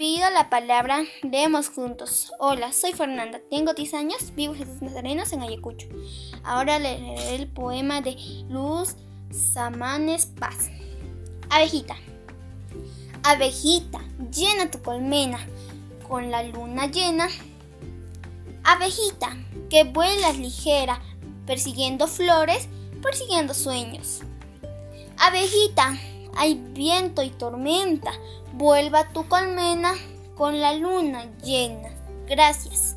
pido la palabra, leemos juntos. Hola, soy Fernanda, tengo 10 años, vivo Jesús Nazarenos en Ayacucho. Ahora leeré el poema de Luz Samanes Paz. Abejita. Abejita, llena tu colmena con la luna llena. Abejita, que vuelas ligera, persiguiendo flores, persiguiendo sueños. Abejita, hay viento y tormenta, vuelva tu colmena con la luna llena. Gracias.